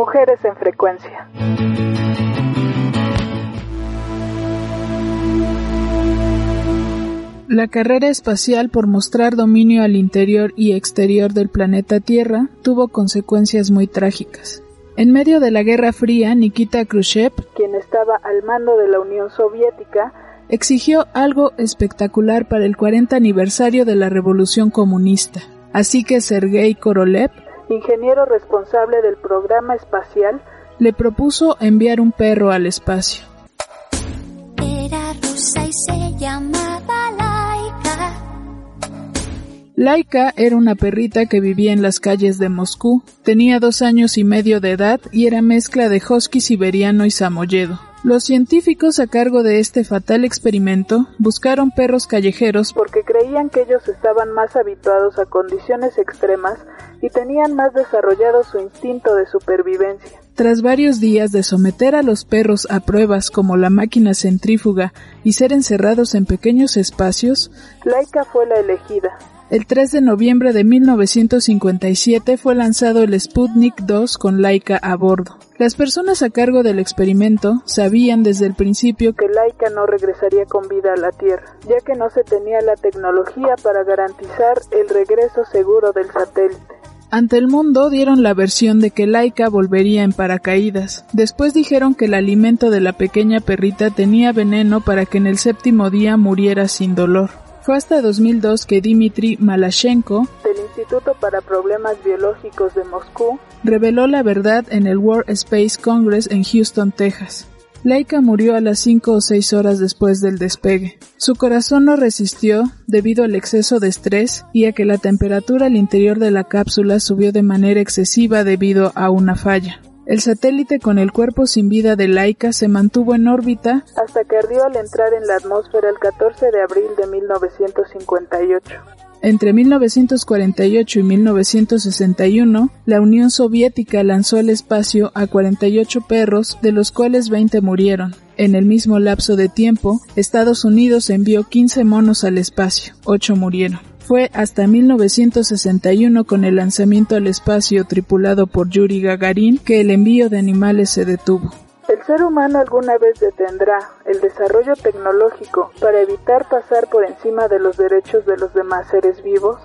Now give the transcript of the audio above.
Mujeres en frecuencia. La carrera espacial por mostrar dominio al interior y exterior del planeta Tierra tuvo consecuencias muy trágicas. En medio de la Guerra Fría, Nikita Khrushchev, quien estaba al mando de la Unión Soviética, exigió algo espectacular para el 40 aniversario de la Revolución Comunista. Así que Sergei Korolev, ingeniero responsable del programa espacial, le propuso enviar un perro al espacio. Era rusa y se llamaba Laika era una perrita que vivía en las calles de Moscú. Tenía dos años y medio de edad y era mezcla de husky siberiano y samoyedo. Los científicos a cargo de este fatal experimento buscaron perros callejeros porque creían que ellos estaban más habituados a condiciones extremas y tenían más desarrollado su instinto de supervivencia. Tras varios días de someter a los perros a pruebas como la máquina centrífuga y ser encerrados en pequeños espacios, Laika fue la elegida. El 3 de noviembre de 1957 fue lanzado el Sputnik 2 con Laika a bordo. Las personas a cargo del experimento sabían desde el principio que Laika no regresaría con vida a la Tierra, ya que no se tenía la tecnología para garantizar el regreso seguro del satélite. Ante el mundo dieron la versión de que Laika volvería en paracaídas. Después dijeron que el alimento de la pequeña perrita tenía veneno para que en el séptimo día muriera sin dolor. Fue hasta 2002 que Dmitry Malashenko, del Instituto para Problemas Biológicos de Moscú, reveló la verdad en el World Space Congress en Houston, Texas. Laika murió a las 5 o 6 horas después del despegue. Su corazón no resistió debido al exceso de estrés y a que la temperatura al interior de la cápsula subió de manera excesiva debido a una falla. El satélite con el cuerpo sin vida de Laika se mantuvo en órbita hasta que ardió al entrar en la atmósfera el 14 de abril de 1958. Entre 1948 y 1961, la Unión Soviética lanzó al espacio a 48 perros, de los cuales 20 murieron. En el mismo lapso de tiempo, Estados Unidos envió 15 monos al espacio, 8 murieron. Fue hasta 1961 con el lanzamiento al espacio tripulado por Yuri Gagarin que el envío de animales se detuvo. ¿El ser humano alguna vez detendrá el desarrollo tecnológico para evitar pasar por encima de los derechos de los demás seres vivos?